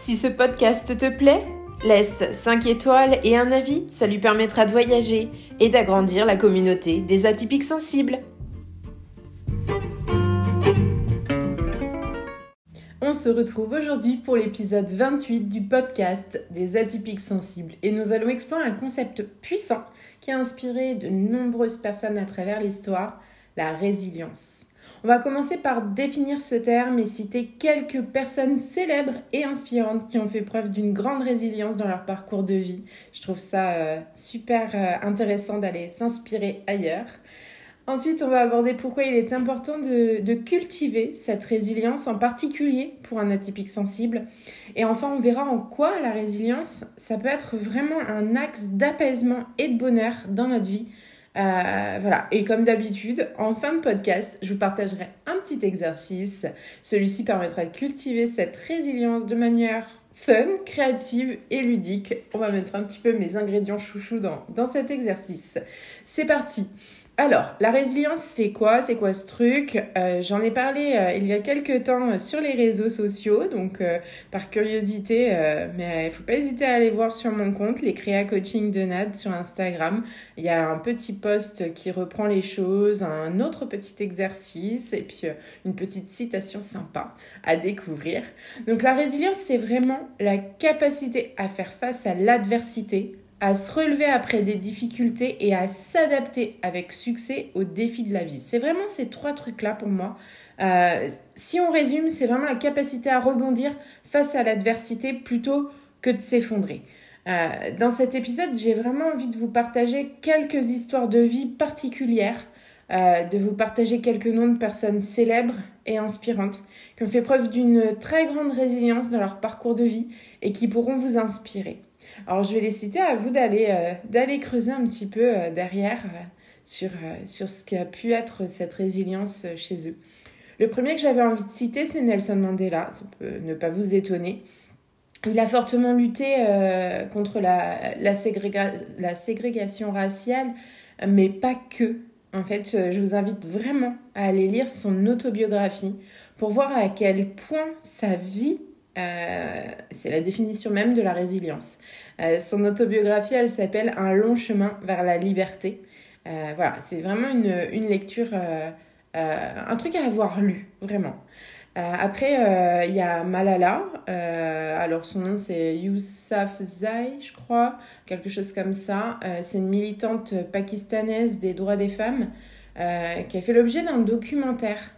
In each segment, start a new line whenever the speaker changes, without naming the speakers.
Si ce podcast te plaît, laisse 5 étoiles et un avis, ça lui permettra de voyager et d'agrandir la communauté des atypiques sensibles. On se retrouve aujourd'hui pour l'épisode 28 du podcast des atypiques sensibles et nous allons explorer un concept puissant qui a inspiré de nombreuses personnes à travers l'histoire, la résilience. On va commencer par définir ce terme et citer quelques personnes célèbres et inspirantes qui ont fait preuve d'une grande résilience dans leur parcours de vie. Je trouve ça euh, super euh, intéressant d'aller s'inspirer ailleurs. Ensuite, on va aborder pourquoi il est important de, de, cultiver cette résilience, en particulier pour un atypique sensible. Et enfin, on verra en quoi la résilience, ça peut être vraiment un axe d'apaisement et de bonheur dans notre vie euh, voilà, et comme d'habitude, en fin de podcast, je vous partagerai un petit exercice. Celui-ci permettra de cultiver cette résilience de manière fun, créative et ludique. On va mettre un petit peu mes ingrédients chouchous dans, dans cet exercice. C'est parti alors, la résilience, c'est quoi? C'est quoi ce truc? Euh, J'en ai parlé euh, il y a quelques temps euh, sur les réseaux sociaux, donc par curiosité, mais il faut pas hésiter à aller voir sur mon compte, les Créa Coaching de Nad sur Instagram. Il y a un petit post qui reprend les choses, un autre petit exercice et puis une petite citation sympa à découvrir. Donc la résilience, c'est vraiment la capacité à faire face à l'adversité à se relever après des difficultés et à s'adapter avec succès aux défis de la vie. C'est vraiment ces trois trucs-là pour moi. Euh, si on résume, c'est vraiment la capacité à rebondir face à l'adversité plutôt que de s'effondrer. Euh, dans cet épisode, j'ai vraiment envie de vous partager quelques histoires de vie particulières, euh, de vous partager quelques noms de personnes célèbres et inspirantes qui ont fait preuve d'une très grande résilience dans leur parcours de vie et qui pourront vous inspirer. Alors je vais les citer à vous d'aller euh, creuser un petit peu euh, derrière euh, sur, ce qu'a pu être cette résilience chez eux. Le premier que j'avais envie de citer, c'est Nelson Mandela, ça peut ne pas vous étonner. Il a fortement lutté contre la, la ségrégation raciale, mais pas que. En fait, je vous invite vraiment à aller lire son autobiographie pour voir à quel point sa vie euh, c'est la définition même de la résilience. Euh, son autobiographie, elle s'appelle Un long chemin vers la liberté. Euh, voilà, c'est vraiment une, une lecture, un truc à avoir lu, vraiment. après, il y a Malala. alors, son nom, c'est Yousafzai, je crois, quelque chose comme ça. c'est une militante pakistanaise des droits des femmes qui a fait l'objet d'un documentaire.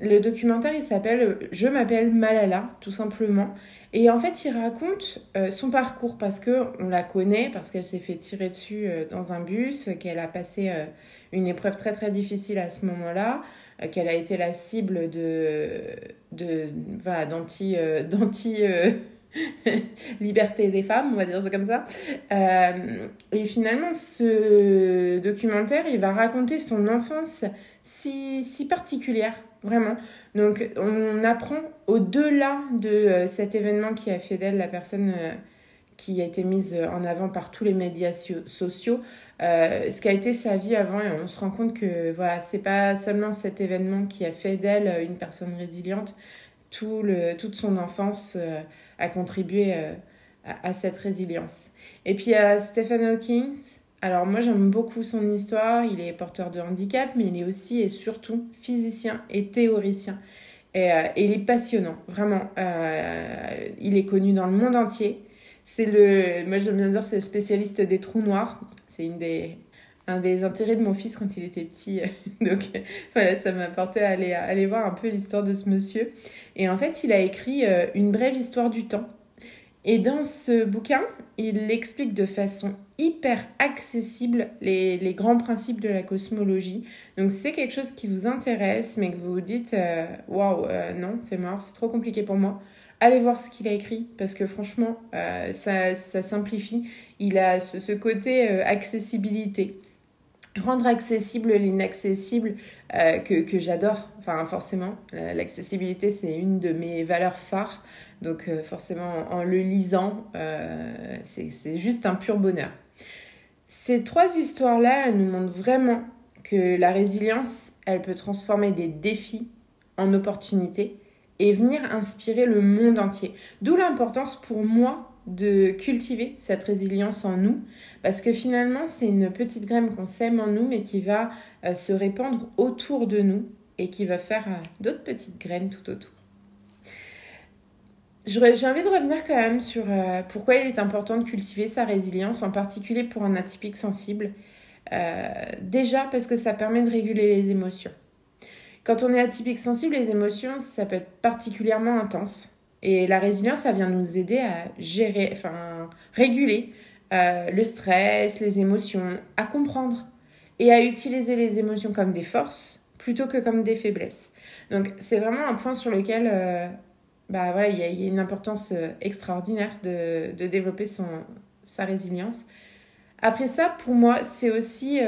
Le documentaire, il s'appelle Je m'appelle Malala, tout simplement. Et en fait, il raconte euh, son parcours parce que on la connaît, parce qu'elle s'est fait tirer dessus euh, dans un bus, qu'elle a passé euh, une épreuve très très difficile à ce moment-là, qu'elle a été la cible de, de voilà, d'anti, d'anti liberté des femmes, on va dire ça comme ça. et finalement, ce documentaire, il va raconter son enfance si, si particulière vraiment. Donc on apprend au-delà de euh, cet événement qui a fait d'elle la personne euh, qui a été mise en avant par tous les médias sociaux, euh, ce qu'a été sa vie avant et on se rend compte que voilà, c'est pas seulement cet événement qui a fait d'elle une personne résiliente, tout le, toute son enfance a contribué à, à, cette résilience. Et puis Stephen Hawking, alors moi j'aime beaucoup son histoire, il est porteur de handicap, mais il est aussi et surtout physicien et théoricien. Et, euh, il est passionnant, vraiment. Euh, il est connu dans le monde entier. C'est le, moi j'aime bien dire, c'est le spécialiste des trous noirs. C'est une des, un des intérêts de mon fils quand il était petit. Donc voilà, ça m'a porté à aller, aller voir un peu l'histoire de ce monsieur. Et en fait, il a écrit euh, Une brève histoire du temps Et dans ce bouquin, il explique de façon hyper accessible les, les grands principes de la cosmologie. Donc si c'est quelque chose qui vous intéresse, mais que vous vous dites euh, waouh, euh, non, c'est mort, c'est trop compliqué pour moi, allez voir ce qu'il a écrit parce que franchement, ça, ça, simplifie. Il a ce côté accessibilité rendre accessible l'inaccessible euh, que, j'adore. Enfin, forcément, l'accessibilité, c'est une de mes valeurs phares. Donc, euh, forcément, en le lisant, euh, c'est juste un pur bonheur. Ces trois histoires-là, elles nous montrent vraiment que la résilience, elle peut transformer des défis en opportunités et venir inspirer le monde entier. D'où l'importance pour moi de cultiver cette résilience en nous, parce que finalement, c'est une petite graine qu'on sème en nous, mais qui va euh, se répandre autour de nous et qui va faire euh, d'autres petites graines tout autour. J'ai envie de revenir quand même sur euh, pourquoi il est important de cultiver sa résilience, en particulier pour un atypique sensible. déjà parce que ça permet de réguler les émotions. Quand on est atypique sensible, les émotions, ça peut être particulièrement intense. Et la résilience, ça vient nous aider à gérer, enfin, réguler euh, le stress, les émotions, à comprendre et à utiliser les émotions comme des forces plutôt que comme des faiblesses. Donc, c'est vraiment un point sur lequel euh, bah, voilà, il y, a une importance euh, extraordinaire de, développer son, sa résilience. Après ça, pour moi, c'est aussi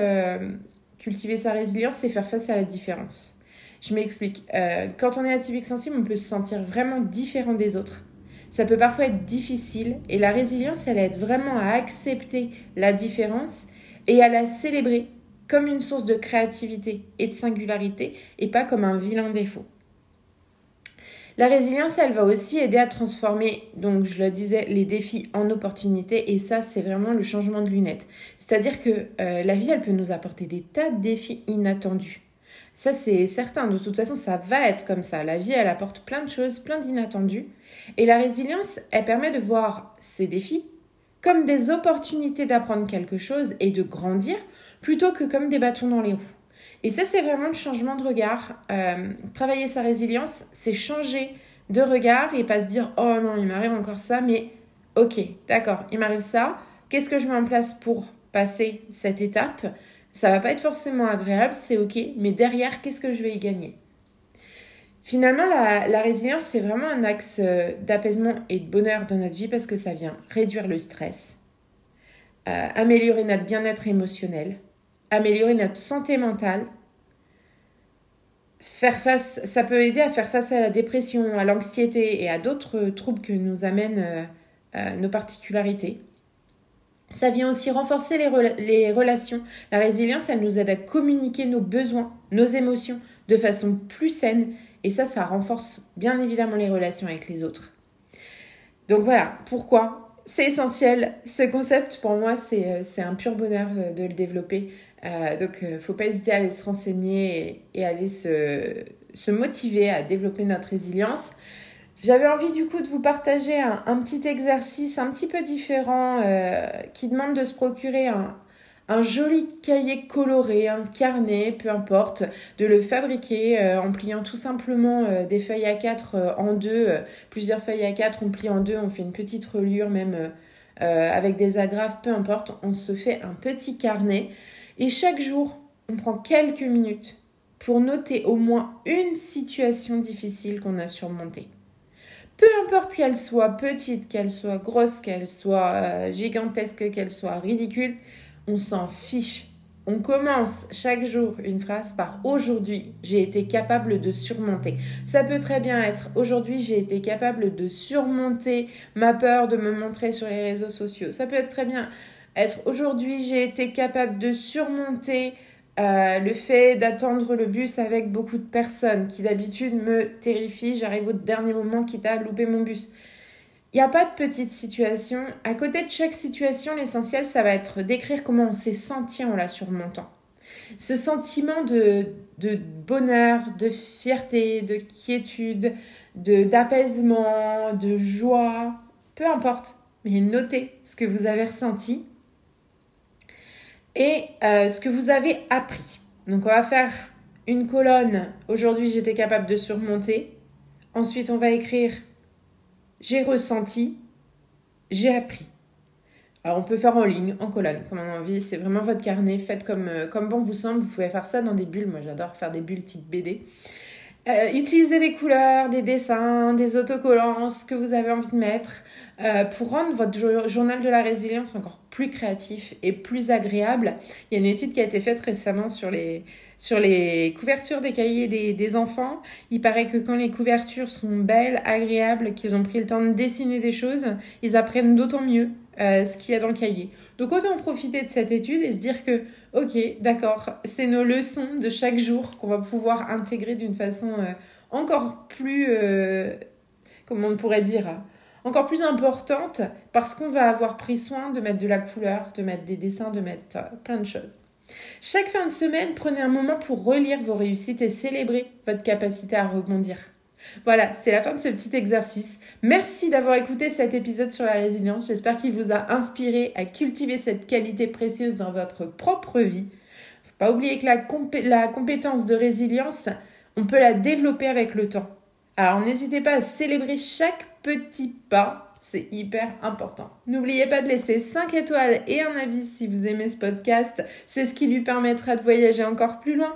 cultiver sa résilience, c'est faire face à la différence. Je m'explique. Euh, quand on est atypique sensible, on peut se sentir vraiment différent des autres. Ça peut parfois être difficile et la résilience, elle aide vraiment à accepter la différence et à la célébrer comme une source de créativité et de singularité et pas comme un vilain défaut. La résilience, elle va aussi aider à transformer, donc je le disais, les défis en opportunités et ça, c'est vraiment le changement de lunettes. C'est-à-dire que euh, la vie, elle peut nous apporter des tas de défis inattendus. Ça, c'est certain. De toute façon, ça va être comme ça. La vie, elle apporte plein de choses, plein d'inattendus. Et la résilience, elle permet de voir ces défis comme des opportunités d'apprendre quelque chose et de grandir, plutôt que comme des bâtons dans les roues. Et ça, c'est vraiment le changement de regard. Euh, travailler sa résilience, c'est changer de regard et pas se dire oh non, il m'arrive encore ça, mais ok, d'accord, il m'arrive ça. Qu'est-ce que je mets en place pour passer cette étape? Ça va pas être forcément agréable, c'est ok, mais derrière, qu'est-ce que je vais y gagner? Finalement, la, résilience, c'est vraiment un axe euh, d'apaisement et de bonheur dans notre vie parce que ça vient réduire le stress, euh, améliorer notre bien-être émotionnel, améliorer notre santé mentale, faire face, ça peut aider à faire face à la dépression, à l'anxiété et à d'autres troubles que nous amènent euh, nos particularités. Ça vient aussi renforcer les, relations. La résilience, elle nous aide à communiquer nos besoins, nos émotions de façon plus saine. Et ça, ça renforce bien évidemment les relations avec les autres. Donc voilà, pourquoi? C'est essentiel. Ce concept, pour moi, c'est euh, un pur bonheur euh, de le développer. Euh, donc, ne faut pas hésiter à aller se renseigner et, et aller se, se motiver à développer notre résilience. J'avais envie du coup de vous partager un, petit exercice un petit peu différent euh, qui demande de se procurer un, joli cahier coloré, un carnet, peu importe, de le fabriquer euh, en pliant tout simplement euh, des feuilles à 4 en deux, plusieurs feuilles à 4, on plie en deux, on fait une petite reliure même avec des agrafes, peu importe, on se fait un petit carnet. Et chaque jour on prend quelques minutes pour noter au moins une situation difficile qu'on a surmontée peu importe qu'elle soit petite, qu'elle soit grosse, qu'elle soit euh, gigantesque, qu'elle soit ridicule, on s'en fiche. On commence chaque jour une phrase par aujourd'hui, j'ai été capable de surmonter. Ça peut très bien être aujourd'hui, j'ai été capable de surmonter ma peur de me montrer sur les réseaux sociaux. Ça peut être très bien être aujourd'hui, j'ai été capable de surmonter euh, le fait d'attendre le bus avec beaucoup de personnes qui d'habitude me terrifie, j'arrive au dernier moment quitte à louper mon bus. Il n'y a pas de petite situation. À côté de chaque situation, l'essentiel, ça va être d'écrire comment on s'est senti en la surmontant. Ce sentiment de, de bonheur, de fierté, de quiétude, de d'apaisement, de joie, peu importe. Mais notez ce que vous avez ressenti et euh, ce que vous avez appris. Donc on va faire une colonne. Aujourd'hui j'étais capable de surmonter. Ensuite on va écrire j'ai ressenti. j'ai appris. Alors on peut faire en ligne, en colonne, comme on a envie. C'est vraiment votre carnet. Faites comme, euh, comme bon vous semble. Vous pouvez faire ça dans des bulles. Moi j'adore faire des bulles type BD. Euh, utilisez des couleurs, des dessins, des autocollants, ce que vous avez envie de mettre euh, pour rendre votre journal de la résilience encore plus créatif et plus agréable. Il y a une étude qui a été faite récemment sur les, sur les couvertures des cahiers des, des enfants. Il paraît que quand les couvertures sont belles, agréables, qu'ils ont pris le temps de dessiner des choses, ils apprennent d'autant mieux euh, ce qu'il y a dans le cahier. Donc autant profiter de cette étude et se dire que, ok, d'accord, c'est nos leçons de chaque jour qu'on va pouvoir intégrer d'une façon euh, encore plus, euh, comment on pourrait dire, encore plus importante parce qu'on va avoir pris soin de mettre de la couleur, de mettre des dessins, de mettre plein de choses. Chaque fin de semaine, prenez un moment pour relire vos réussites et célébrer votre capacité à rebondir. Voilà, c'est la fin de ce petit exercice. Merci d'avoir écouté cet épisode sur la résilience. J'espère qu'il vous a inspiré à cultiver cette qualité précieuse dans votre propre vie. Faut pas oublier que la, la compétence de résilience, on peut la développer avec le temps. Alors n'hésitez pas à célébrer chaque petit pas, c'est hyper important. N'oubliez pas de laisser 5 étoiles et un avis si vous aimez ce podcast, c'est ce qui lui permettra de voyager encore plus loin.